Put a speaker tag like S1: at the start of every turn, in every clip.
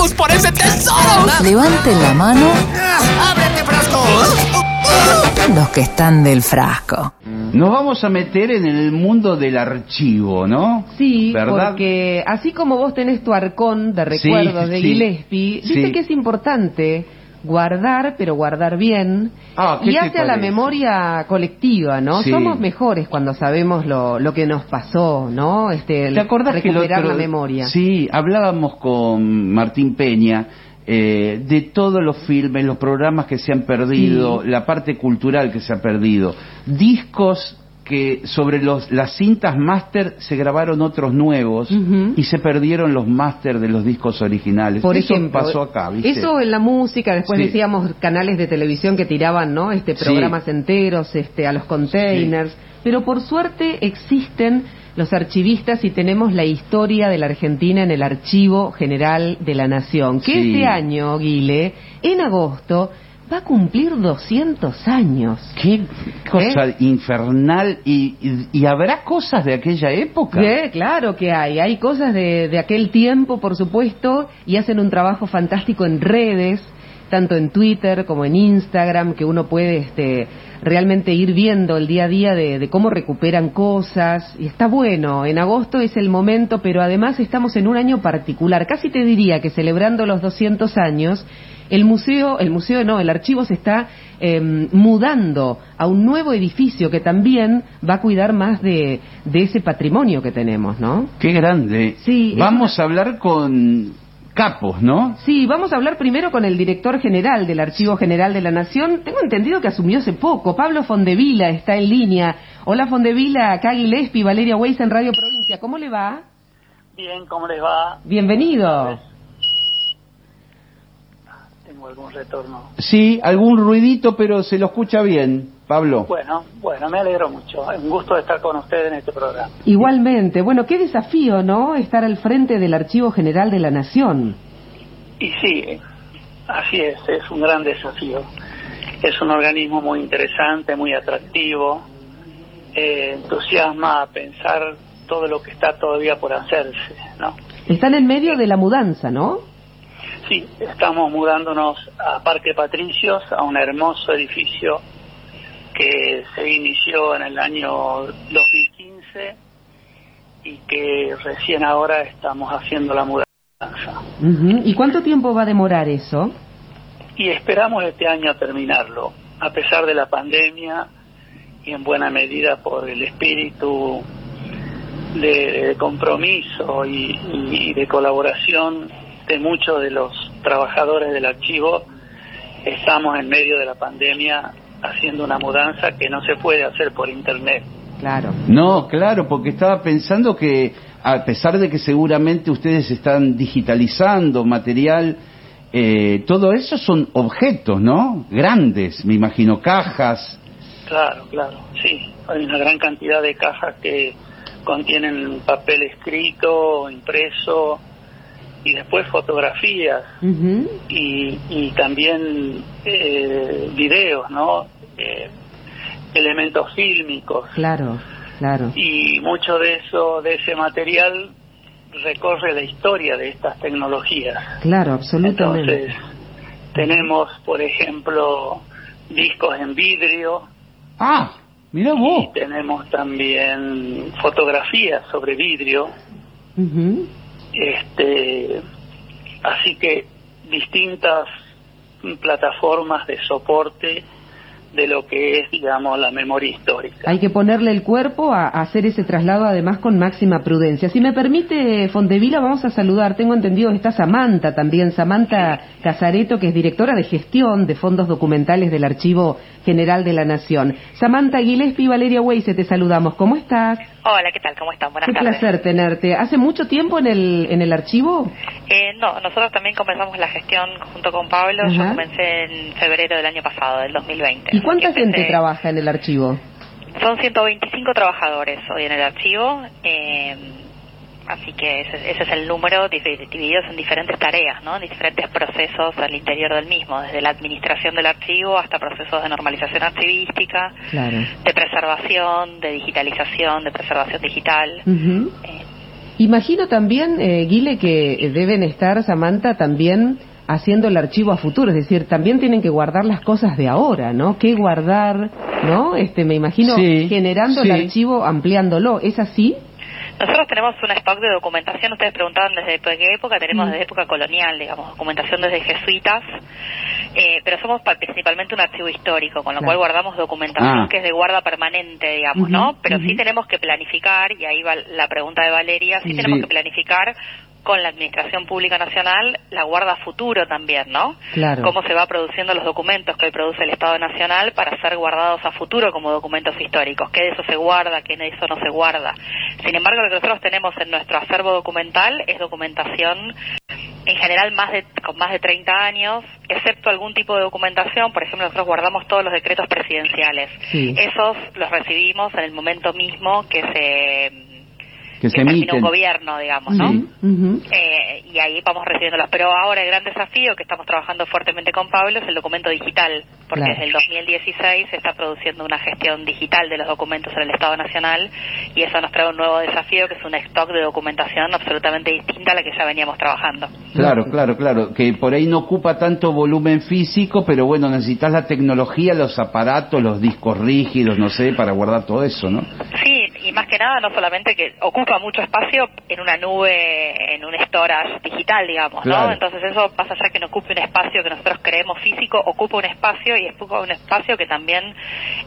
S1: ¡Vamos por ese tesoro!
S2: Levanten la mano
S1: ¡Ábrete, frasco!
S2: los que están del frasco.
S3: Nos vamos a meter en el mundo del archivo, ¿no?
S4: Sí,
S3: ¿verdad?
S4: porque así como vos tenés tu arcón de
S3: Sí,
S4: recuerdos de
S3: sí.
S4: Gillespie, dice
S3: Sí.
S4: que es importante guardar, pero guardar bien,
S3: Ah, ¿qué
S4: y hace a la memoria colectiva, ¿no?
S3: Sí.
S4: Somos mejores cuando sabemos lo, lo que nos pasó, ¿no? Este, el
S3: ¿Te acordás que
S4: recuperar
S3: otro-
S4: la memoria.
S3: Sí, hablábamos con Martín Peña eh, de todos los filmes, los programas que se han perdido,
S4: Sí.
S3: la parte cultural que se ha perdido, discos que sobre los, las cintas máster se grabaron otros nuevos y se perdieron los máster de los discos originales.
S4: Por
S3: Eso
S4: ejemplo,
S3: pasó acá, ¿viste?
S4: eso en la música, después
S3: Sí.
S4: decíamos canales de televisión que tiraban, ¿no? Este
S3: Sí.
S4: programas enteros, este a los containers, pero por suerte existen los archivistas y tenemos la historia de la Argentina en el Archivo General de la Nación, que este año, Guile, en agosto va a cumplir 200 años.
S3: Qué cosa
S4: ¿Eh?
S3: infernal y, y, y habrá cosas de aquella época.
S4: Sí, claro que hay. Hay cosas de, de aquel tiempo, por supuesto, y hacen un trabajo fantástico en redes, tanto en Twitter como en Instagram, que uno puede este, realmente ir viendo el día a día de, de cómo recuperan cosas. Y está bueno, en agosto es el momento, pero además estamos en un año particular. Casi te diría que celebrando los 200 años, el museo, el museo no, el archivo se está eh, mudando a un nuevo edificio que también va a cuidar más de, de ese patrimonio que tenemos, ¿no?
S3: Qué grande.
S4: Sí, es
S3: Vamos a hablar con capos, ¿no?
S4: Sí, vamos a hablar primero con el director general del Archivo General de la Nación. Tengo entendido que asumió hace poco. Pablo Fondevila está en línea. Hola Fondevila, acá Gillespie, Valeria Weiss en Radio Provincia. ¿Cómo le va?
S5: Bien, ¿cómo les va?
S4: Bienvenido.
S5: Tengo algún retorno.
S3: Sí, algún ruidito, pero se lo escucha bien, Pablo.
S5: Bueno, bueno, me alegro mucho. Es un gusto estar con ustedes en este programa.
S4: Igualmente. Bueno, qué desafío, ¿no? Estar al frente del Archivo General de la Nación.
S5: Y sí, así es, es un gran desafío. Es un organismo muy interesante, muy atractivo. Eh, entusiasma a pensar todo lo que está todavía por hacerse, ¿no?
S4: Están en medio de la mudanza, ¿no?
S5: Sí, estamos mudándonos a Parque Patricios, a un hermoso edificio que se inició en el año 2015 y que recién ahora estamos haciendo la mudanza.
S4: ¿Y cuánto tiempo va a demorar eso?
S5: Y esperamos este año terminarlo, a pesar de la pandemia y en buena medida por el espíritu de, de compromiso y, y de colaboración de muchos de los trabajadores del archivo. Estamos en medio de la pandemia haciendo una mudanza que no se puede hacer por internet.
S4: Claro.
S3: No, claro, porque estaba pensando que a pesar de que seguramente ustedes están digitalizando material, eh, todo eso son objetos, ¿no? Grandes, me imagino, cajas.
S5: Claro, claro, sí. Hay una gran cantidad de cajas que contienen papel escrito, impreso y después fotografías y, y también eh, videos, ¿no? Eh, elementos fílmicos
S4: Claro, claro.
S5: y mucho de eso, de ese material recorre la historia de estas tecnologías.
S4: Claro, absolutamente.
S5: Entonces, tenemos, por ejemplo, discos en vidrio,
S3: Ah, mira vos.
S5: y tenemos también fotografías sobre vidrio,
S4: Ujú.
S5: Este, así que distintas plataformas de soporte de lo que es, digamos, la memoria histórica.
S4: Hay que ponerle el cuerpo a, hacer ese traslado además con máxima prudencia. Si me permite, Fontevila, vamos a saludar. Tengo entendido que está Samantha también, Samantha Casareto, que es directora de gestión de fondos documentales del Archivo General de la Nación. Samantha Gillespie y Valeria Weise, te saludamos. ¿Cómo estás?
S6: Hola, ¿qué tal? ¿Cómo están? Buenas
S4: Qué
S6: tardes.
S4: placer tenerte. ¿Hace mucho tiempo en el, en el archivo?
S6: Eh, no, nosotros también comenzamos la gestión junto con Pablo. Yo comencé en febrero del año pasado, del 2020.
S4: ¿Y cuánta
S6: Empecé-
S4: gente trabaja en el archivo?
S6: Son 125 trabajadores hoy en el archivo. eh, así que ese, ese es el número divi- divididos en diferentes tareas, ¿no? En diferentes procesos al interior del mismo, desde la administración del archivo hasta procesos de normalización archivística,
S4: Claro.
S6: de preservación, de digitalización, de preservación digital. Eh,
S4: Imagino también, eh, Guile, que deben estar, Samantha, también haciendo el archivo a futuro, es decir, también tienen que guardar las cosas de ahora, ¿no? ¿Qué guardar, no? Este, me imagino
S3: Sí,
S4: generando
S3: sí.
S4: el archivo, ampliándolo, ¿es así?
S6: Nosotros tenemos un stock de documentación, ustedes preguntaban desde qué época, tenemos
S4: Mm.
S6: desde época colonial, digamos, documentación desde jesuitas, eh, pero somos pa- principalmente un archivo histórico, con lo
S4: Claro.
S6: cual guardamos documentación
S3: Ah.
S6: que es de guarda permanente, digamos, ¿no? Pero sí tenemos que planificar, y ahí va la pregunta de Valeria, sí,
S4: Sí.
S6: tenemos que planificar con la Administración Pública Nacional la guarda a futuro también, ¿no?
S4: Claro.
S6: Cómo se va produciendo los documentos que hoy produce el Estado Nacional para ser guardados a futuro como documentos históricos. ¿Qué de eso se guarda? ¿Qué de eso no se guarda? Sin embargo, lo que nosotros tenemos en nuestro acervo documental es documentación en general más de, con más de 30 años, excepto algún tipo de documentación, por ejemplo, nosotros guardamos todos los decretos presidenciales.
S4: Sí.
S6: Esos los recibimos en el momento mismo que se
S3: Que se
S6: termina
S3: emiten.
S6: un gobierno, digamos, ¿no?
S4: Ujú.
S6: Eh, y ahí vamos recibiéndolos. Pero ahora el gran desafío que estamos trabajando fuertemente con Pablo es el documento digital, porque
S4: Claro.
S6: desde el 2016 se está produciendo una gestión digital de los documentos en el Estado Nacional y eso nos trae un nuevo desafío que es un stock de documentación absolutamente distinta a la que ya veníamos trabajando.
S3: Claro, claro, claro, que por ahí no ocupa tanto volumen físico, pero bueno, necesitas la tecnología, los aparatos, los discos rígidos, no sé, para guardar todo eso, ¿no?
S6: Sí, y más que nada, no solamente que ocupa mucho espacio en una nube, en un storage digital, digamos,
S3: Claro.
S6: ¿no? Entonces eso pasa allá que no ocupe un espacio que nosotros creemos físico, ocupa un espacio y ocupa un espacio que también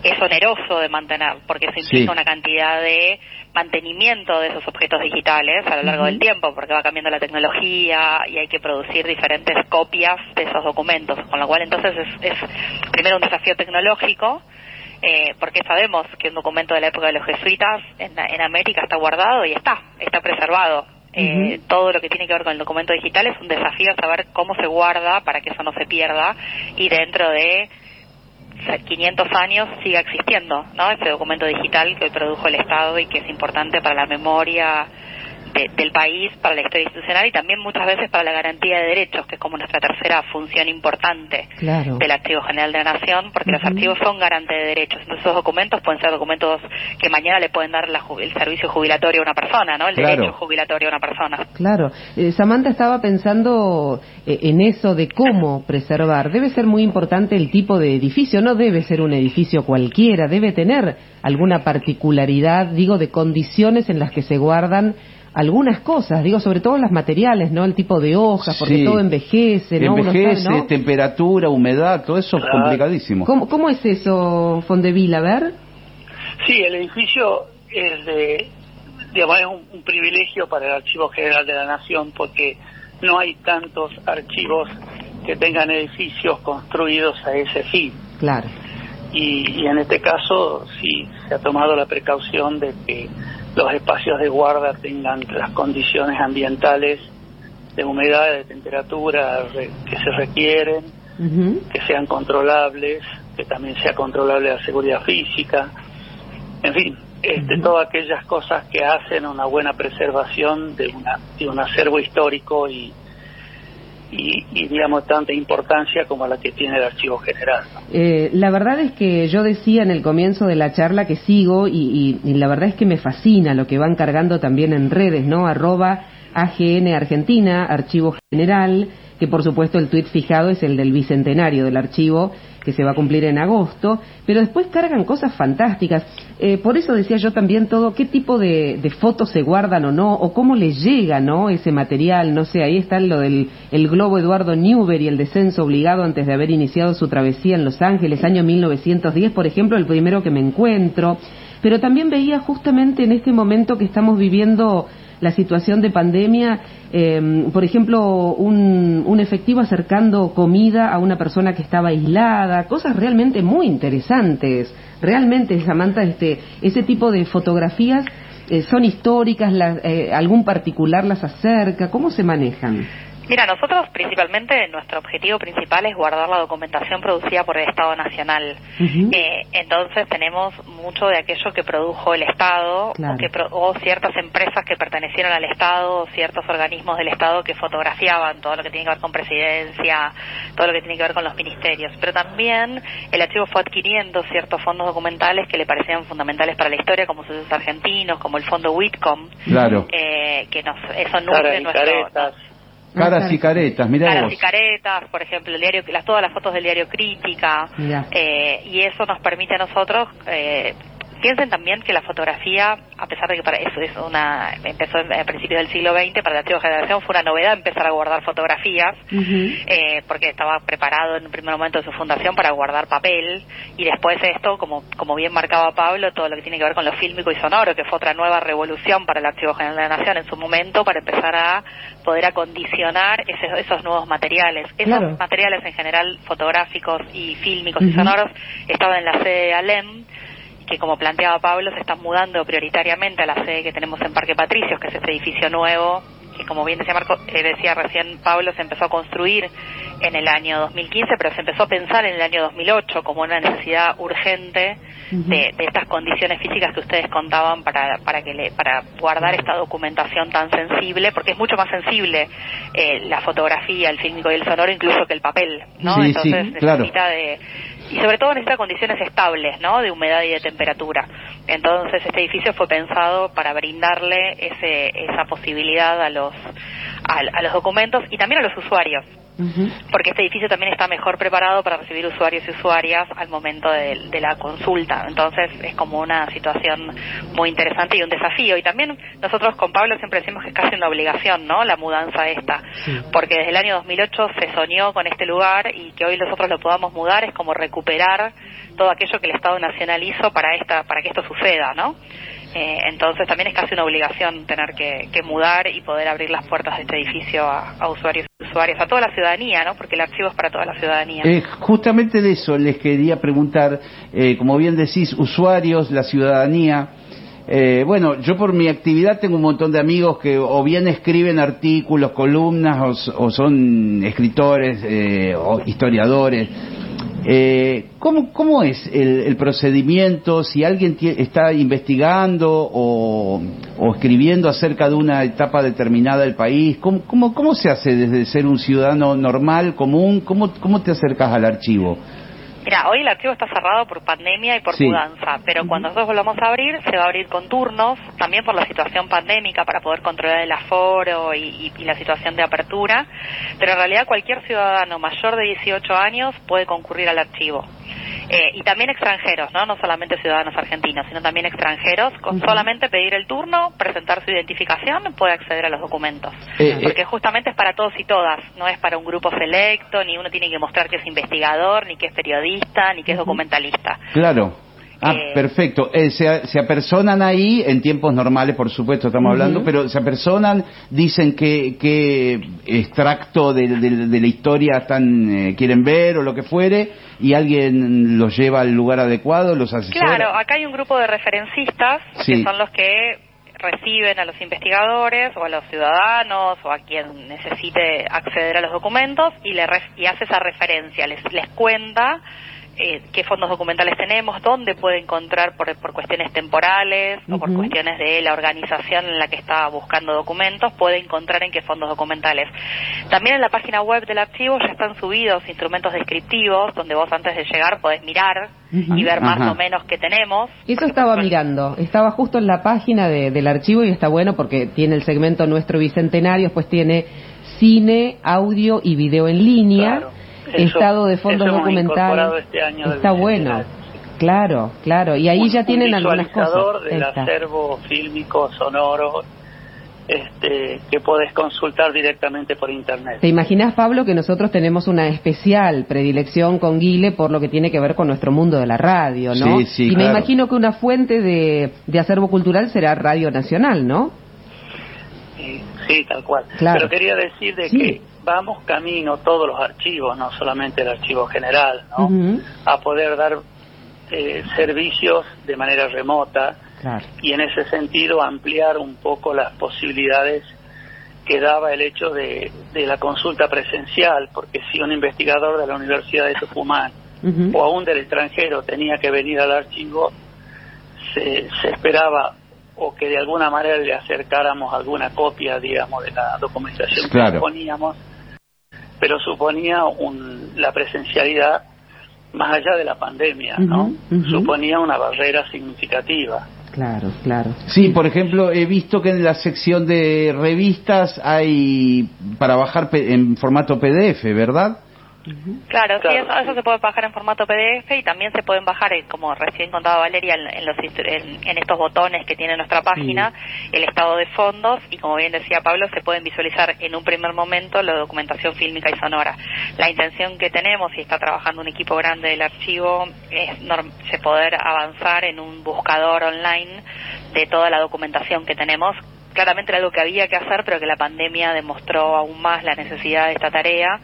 S6: es oneroso de mantener, porque eso implica
S3: Sí.
S6: una cantidad de mantenimiento de esos objetos digitales a lo largo del tiempo, porque va cambiando la tecnología y hay que producir diferentes copias de esos documentos, con lo cual entonces es, es primero un desafío tecnológico, eh, porque sabemos que un documento de la época de los jesuitas en, en América está guardado y está, está preservado. Eh. Todo lo que tiene que ver con el documento digital es un desafío saber cómo se guarda para que eso no se pierda y dentro de 500 años siga existiendo, ¿no? Ese documento digital que hoy produjo el Estado y que es importante para la memoria de- del país, para la historia institucional y también muchas veces para la garantía de derechos, que es como nuestra tercera función importante
S4: Claro.
S6: del Archivo General de la Nación, porque los archivos son garantes de derechos. Entonces, esos documentos pueden ser documentos que mañana le pueden dar la el servicio jubilatorio a una persona, ¿no? El
S3: Claro.
S6: derecho jubilatorio a una persona.
S4: Claro. Eh, Samantha estaba pensando eh, en eso de cómo preservar. Debe ser muy importante el tipo de edificio, no debe ser un edificio cualquiera, debe tener alguna particularidad, digo, de condiciones en las que se guardan algunas cosas, digo, sobre todo las materiales, ¿no? El tipo de hojas, porque
S3: Sí.
S4: todo envejece, ¿no? Sabe,
S3: Envejece,
S4: ¿no?
S3: temperatura, humedad, todo eso es complicadísimo.
S4: ¿Cómo, ¿Cómo es eso, Fondeville? A ver.
S5: Sí, el edificio es de, digamos, es un, un privilegio para el Archivo General de la Nación porque no hay tantos archivos que tengan edificios construidos a ese fin.
S4: Claro.
S5: Y, y en este caso sí se ha tomado la precaución de que los espacios de guarda tengan las condiciones ambientales de humedad, de temperatura que se requieren, que sean controlables, que también sea controlable la seguridad física, en fin, este, todas aquellas cosas que hacen una buena preservación de, una, de un acervo histórico y, y, digamos tanta importancia como la que tiene el Archivo General.
S4: Eh, la verdad es que yo decía en el comienzo de la charla que sigo y, y- y la verdad es que me fascina lo que van cargando también en redes, ¿no? Arroba AGN Argentina, Archivo General, que por supuesto el tuit fijado es el del bicentenario del archivo que se va a cumplir en agosto, pero después cargan cosas fantásticas. Eh, por eso decía yo también todo, qué tipo de, fotos se guardan o no, o cómo les llega, ¿no? Ese material, no sé, ahí está lo del el globo Eduardo Newbery, el descenso obligado antes de haber iniciado su travesía en Los Ángeles, año 1910, por ejemplo, el primero que me encuentro. Pero también veía justamente en este momento que estamos viviendo la situación de pandemia, eh, por ejemplo, un, un efectivo acercando comida a una persona que estaba aislada, cosas realmente muy interesantes. Realmente, Samantha, este, ese tipo de fotografías eh, son históricas, las- eh, algún particular las acerca, ¿cómo se manejan?
S6: Mira, nosotros principalmente, nuestro objetivo principal es guardar la documentación producida por el Estado Nacional. Eh, entonces tenemos mucho de aquello que produjo el Estado
S4: Claro.
S6: o, que pro- o ciertas empresas que pertenecieron al Estado o ciertos organismos del Estado que fotografiaban todo lo que tiene que ver con presidencia, todo lo que tiene que ver con los ministerios. Pero también el archivo fue adquiriendo ciertos fondos documentales que le parecían fundamentales para la historia, como sucesos argentinos, como el fondo Whitcomb,
S3: Claro.
S6: eh, que nos, eso nutre nuestro...
S3: Caras y caretas, mirá
S6: Caras
S3: vos.
S6: y caretas, por ejemplo, el diario, las, todas las fotos del diario Crítica, eh, y eso nos permite a nosotros, eh, piensen también que la fotografía, a pesar de que para eso es una, empezó a principios del siglo XX, para la antigua generación fue una novedad empezar a guardar fotografías, eh, porque estaba preparado en un primer momento de su fundación para guardar papel y después esto, como, como bien marcaba Pablo, todo lo que tiene que ver con lo fílmico y sonoro, que fue otra nueva revolución para el Archivo General de la Nación en su momento para empezar a poder acondicionar ese- esos nuevos materiales. Esos
S4: Claro.
S6: materiales en general fotográficos y fílmicos y sonoros estaban en la sede de ALEM que como planteaba Pablo se están mudando prioritariamente a la sede que tenemos en Parque Patricios, que es este edificio nuevo, que como bien decía Marco, eh, decía recién Pablo, se empezó a construir en el año 2015, pero se empezó a pensar en el año 2008 como una necesidad urgente de, de estas condiciones físicas que ustedes contaban para para que le, para guardar esta documentación tan sensible, porque es mucho más sensible eh, la fotografía, el fílmico y el sonoro incluso que el papel, ¿no?
S3: Sí,
S6: Entonces
S3: sí, claro.
S6: necesita de y sobre todo necesita condiciones estables, ¿no? De humedad y de temperatura. Entonces este edificio fue pensado para brindarle ese, esa posibilidad a los a, a los documentos y también a los usuarios Porque este edificio también está mejor preparado para recibir usuarios y usuarias al momento de, de la consulta. Entonces es como una situación muy interesante y un desafío. Y también nosotros con Pablo siempre decimos que es casi una obligación, ¿no? La mudanza esta.
S4: Sí.
S6: Porque desde el año 2008 se soñó con este lugar y que hoy nosotros lo podamos mudar es como recuperar todo aquello que el Estado Nacional hizo para, esta, para que esto suceda, ¿no? Eh, entonces también es casi una obligación tener que, que mudar y poder abrir las puertas de este edificio a, a usuarios y usuarias, a toda la ciudadanía, ¿no? Porque el archivo es para toda la ciudadanía.
S3: Eh, justamente de eso les quería preguntar, eh, como bien decís, usuarios, la ciudadanía. Eh, bueno, yo por mi actividad tengo un montón de amigos que o bien escriben artículos, columnas, o, o son escritores eh, o historiadores. Eh, ¿cómo, ¿Cómo es el, el procedimiento? Si alguien está investigando o, o escribiendo acerca de una etapa determinada del país, ¿cómo, cómo, cómo se hace desde ser un ciudadano normal, común? ¿Cómo, cómo te acercas al archivo?
S6: Mira, hoy el archivo está cerrado por pandemia y por
S3: Sí.
S6: mudanza, pero cuando nosotros volvamos a abrir, se va a abrir con turnos, también por la situación pandémica, para poder controlar el aforo y, y- y la situación de apertura, pero en realidad cualquier ciudadano mayor de 18 años puede concurrir al archivo. Eh, y también extranjeros, ¿no? No solamente ciudadanos argentinos, sino también extranjeros, con solamente pedir el turno, presentar su identificación, puede acceder a los documentos.
S3: Eh,
S6: Porque justamente es para todos y todas, no es para un grupo selecto, ni uno tiene que mostrar que es investigador, ni que es periodista, ni que es documentalista.
S3: Claro. Ah,
S6: Eh,
S3: perfecto. Eh, se, se apersonan ahí, en tiempos normales, por supuesto, estamos hablando, pero se apersonan, dicen que, que extracto de, de- de la historia están, eh, quieren ver o lo que fuere, y alguien los lleva al lugar adecuado, los asesora.
S6: Claro, acá hay un grupo de referencistas
S3: Sí.
S6: que son los que reciben a los investigadores o a los ciudadanos o a quien necesite acceder a los documentos y le ref- y hace esa referencia, les, les cuenta eh, qué fondos documentales tenemos, dónde puede encontrar por, por cuestiones temporales o por cuestiones de la organización en la que está buscando documentos, puede encontrar en qué fondos documentales. También en la página web del archivo ya están subidos instrumentos descriptivos donde vos antes de llegar podés mirar y ver más
S3: Ajá.
S6: o menos qué tenemos.
S4: Eso estaba mirando, estaba justo en la página de- del archivo y está bueno porque tiene el segmento Nuestro Bicentenario, después tiene cine, audio y video en línea,
S5: Claro. Eso-
S4: estado de fondos documentales.
S5: este
S4: está bueno, claro, claro, y ahí
S5: un-
S4: ya tienen
S5: un
S4: algunas cosas.
S5: del acervo fílmico, sonoro, este, que podés consultar directamente por internet.
S4: ¿Te imaginas, Pablo, que nosotros tenemos una especial predilección con Guile por lo que tiene que ver con nuestro mundo de la radio, ¿no?
S3: Sí, sí,
S4: y me imagino que una fuente de, de acervo cultural será Radio Nacional, ¿no?
S5: Sí, sí, tal cual.
S4: Claro.
S5: Pero quería decir de
S4: Sí.
S5: que vamos camino todos los archivos, no solamente el archivo general, ¿no? A poder dar eh, servicios de manera remota
S4: Claro.
S5: y en ese sentido ampliar un poco las posibilidades que daba el hecho de, de la consulta presencial, porque si un investigador de la Universidad de Tucumán o aún del extranjero tenía que venir al archivo, se, se esperaba o que de alguna manera le acercáramos alguna copia, digamos, de la documentación
S3: Claro.
S5: que poníamos, pero suponía un, la presencialidad más allá de la pandemia, ¿no? Suponía una barrera significativa.
S4: Claro, claro.
S3: Sí, por ejemplo, he visto que en la sección de revistas hay para bajar en formato PDF, ¿verdad?
S6: Claro, sí, eso, se puede bajar en formato PDF y también se pueden bajar, eh, como recién contaba Valeria, en, en los, instru- en, en estos botones que tiene nuestra página, el estado de fondos y como bien decía Pablo, se pueden visualizar en un primer momento la documentación fílmica y sonora. La intención que tenemos, y está trabajando un equipo grande del archivo, es norm- se poder avanzar en un buscador online de toda la documentación que tenemos. Claramente era algo que había que hacer, pero que la pandemia demostró aún más la necesidad de esta tarea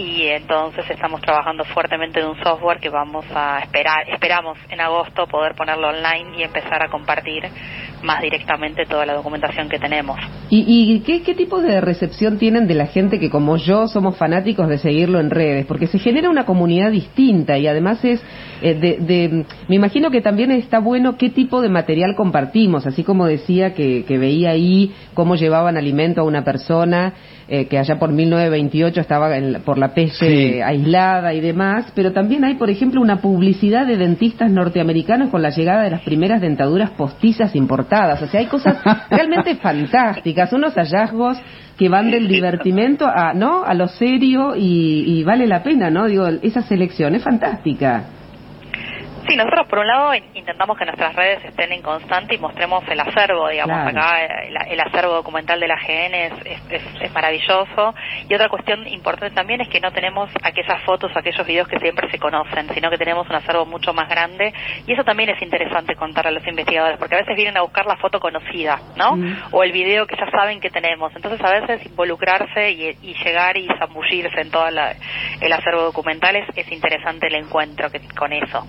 S6: y entonces estamos trabajando fuertemente en un software que vamos a esperar, esperamos en agosto poder ponerlo online y empezar a compartir más directamente toda la documentación que tenemos.
S4: ¿Y, y qué, qué tipo de recepción tienen de la gente que como yo somos fanáticos de seguirlo en redes? Porque se genera una comunidad distinta y además es eh, de, de- me imagino que también está bueno qué tipo de material compartimos, así como decía que, que veía ahí cómo llevaban alimento a una persona eh, que allá por 1928 estaba en por la peste
S3: Sí.
S4: aislada y demás, pero también hay, por ejemplo, una publicidad de dentistas norteamericanos con la llegada de las primeras dentaduras postizas importadas. O sea, hay cosas realmente fantásticas, unos hallazgos que van del divertimento a, ¿no? a lo serio y, y vale la pena, ¿no? Digo, esa selección es fantástica.
S6: Sí, nosotros por un lado in- intentamos que nuestras redes estén en constante y mostremos el acervo, digamos,
S4: Claro.
S6: acá eh, el, el acervo documental de la GN es, es, maravilloso. Y otra cuestión importante también es que no tenemos aquellas fotos, aquellos videos que siempre se conocen, sino que tenemos un acervo mucho más grande. Y eso también es interesante contar a los investigadores, porque a veces vienen a buscar la foto conocida, ¿no?
S4: Mm.
S6: O el video que ya saben que tenemos. Entonces a veces involucrarse y, y llegar y zambullirse en todo el acervo documental es, es interesante el encuentro que, con eso.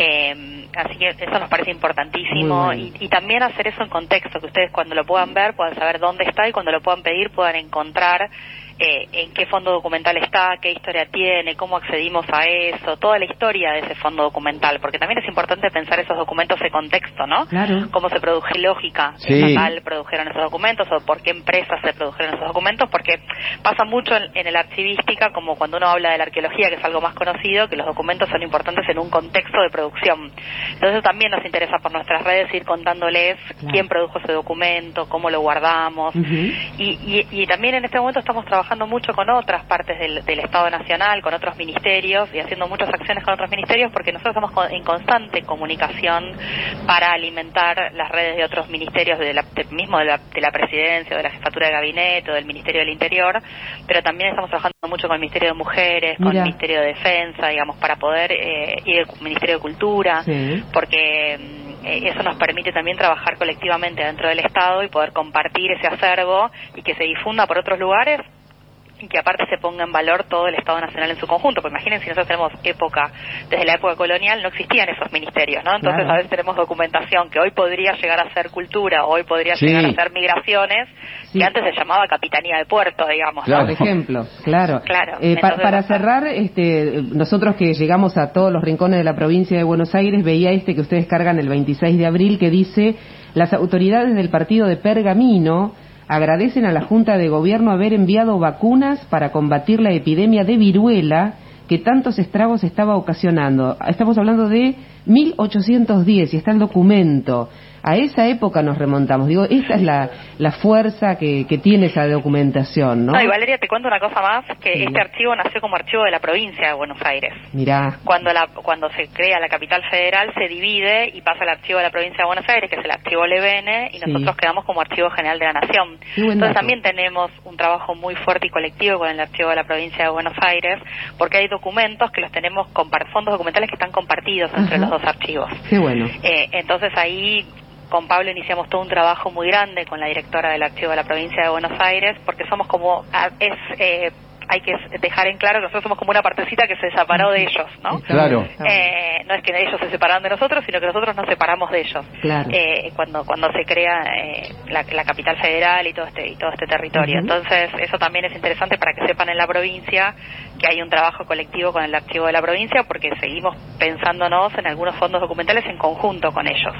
S6: Eh, así que eso nos parece importantísimo
S4: bueno.
S6: y, y también hacer eso en contexto, que ustedes cuando lo puedan ver puedan saber dónde está y cuando lo puedan pedir puedan encontrar eh, en qué fondo documental está, qué historia tiene, cómo accedimos a eso, toda la historia de ese fondo documental, porque también es importante pensar esos documentos en contexto, ¿no?
S4: Claro.
S6: Cómo se produjo lógica
S3: Sí.
S6: estatal produjeron esos documentos o por qué empresas se produjeron esos documentos, porque pasa mucho en, en el archivística, como cuando uno habla de la arqueología, que es algo más conocido, que los documentos son importantes en un contexto de producción. Entonces también nos interesa por nuestras redes ir contándoles
S4: Claro.
S6: quién produjo ese documento, cómo lo guardamos. Y, y, y también en este momento estamos trabajando mucho con otras partes del, del Estado Nacional, con otros ministerios y haciendo muchas acciones con otros ministerios porque nosotros estamos con- en constante comunicación para alimentar las redes de otros ministerios, de la, de- mismo de la, de la presidencia, de la jefatura de gabinete o del Ministerio del Interior, pero también estamos trabajando mucho con el Ministerio de Mujeres, con el Ministerio de Defensa, digamos, para poder eh, ir al Ministerio de Cultura,
S4: Sí.
S6: porque mm, eh, eso nos permite también trabajar colectivamente dentro del Estado y poder compartir ese acervo y que se difunda por otros lugares y que aparte se ponga en valor todo el Estado Nacional en su conjunto, porque imaginen si nosotros tenemos época, desde la época colonial no existían esos ministerios, ¿no? Entonces
S4: Claro.
S6: a veces tenemos documentación que hoy podría llegar a ser cultura, hoy podría
S3: Sí.
S6: llegar a ser migraciones,
S4: Sí.
S6: que antes se llamaba Capitanía de Puerto, digamos, ¿no?
S3: Claro.
S4: Por ejemplo, claro.
S6: Claro,
S4: Eh,
S6: entonces,
S4: para
S6: ajá.
S4: cerrar, este, nosotros que llegamos a todos los rincones de la provincia de Buenos Aires, veía este que ustedes cargan el 26 de abril que dice, las autoridades del partido de Pergamino agradecen a la Junta de Gobierno haber enviado vacunas para combatir la epidemia de viruela que tantos estragos estaba ocasionando. Estamos hablando de 1810 y está el documento. A esa época nos remontamos. Digo, esta es la, la fuerza que, que tiene esa documentación, ¿no?
S6: No, y Valeria, te cuento una cosa más, que
S4: Sí.
S6: este archivo nació como archivo de la provincia de Buenos Aires.
S4: Mirá.
S6: Cuando, la, cuando se crea la capital federal se divide y pasa al archivo de la provincia de Buenos Aires, que es el archivo Levene, y
S4: Sí.
S6: nosotros quedamos como archivo general de la nación. Entonces también tenemos un trabajo muy fuerte y colectivo con el archivo de la provincia de Buenos Aires, porque hay documentos que los tenemos, fondos documentales que están compartidos entre
S4: Ajá.
S6: los dos archivos.
S4: Qué bueno.
S6: Eh, entonces ahí con Pablo iniciamos todo un trabajo muy grande con la directora del archivo de la provincia de Buenos Aires, porque somos como, es, eh, hay que dejar en claro que nosotros somos como una partecita que se separó de ellos, ¿no?
S3: Claro.
S6: Eh, no es que ellos se separaron de nosotros, sino que nosotros nos separamos de ellos.
S4: Claro.
S6: Eh, cuando cuando se crea eh, la, la capital federal y todo este y todo este territorio. Entonces eso también es interesante para que sepan en la provincia que hay un trabajo colectivo con el archivo de la provincia, porque seguimos pensándonos en algunos fondos documentales en conjunto con ellos.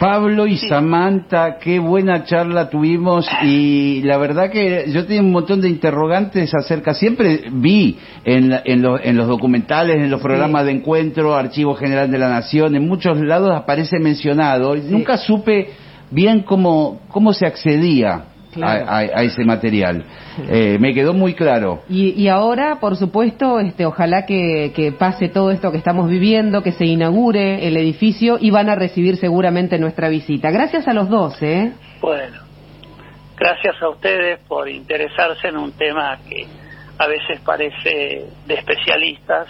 S3: Pablo y Samantha, qué buena charla tuvimos y la verdad que yo tenía un montón de interrogantes acerca, siempre vi en, la- en, lo- en los documentales, en los programas de encuentro, Archivo General de la Nación, en muchos lados aparece mencionado. Y nunca supe bien cómo, cómo se accedía
S4: Claro.
S3: a, a- a ese material. Eh, me quedó muy claro.
S4: Y, y ahora, por supuesto, este, ojalá que, que pase todo esto que estamos viviendo, que se inaugure el edificio y van a recibir seguramente nuestra visita. Gracias a los dos, ¿eh?
S5: Bueno, gracias a ustedes por interesarse en un tema que a veces parece de especialistas,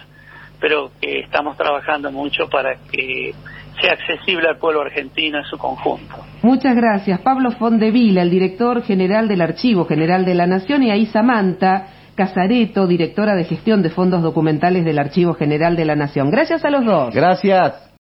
S5: pero que estamos trabajando mucho para que sea accesible al pueblo argentino en su conjunto.
S4: Muchas gracias. Pablo Fondevila, el director general del Archivo General de la Nación, y ahí Samantha Casareto, directora de gestión de fondos documentales del Archivo General de la Nación. Gracias a los dos.
S3: Gracias.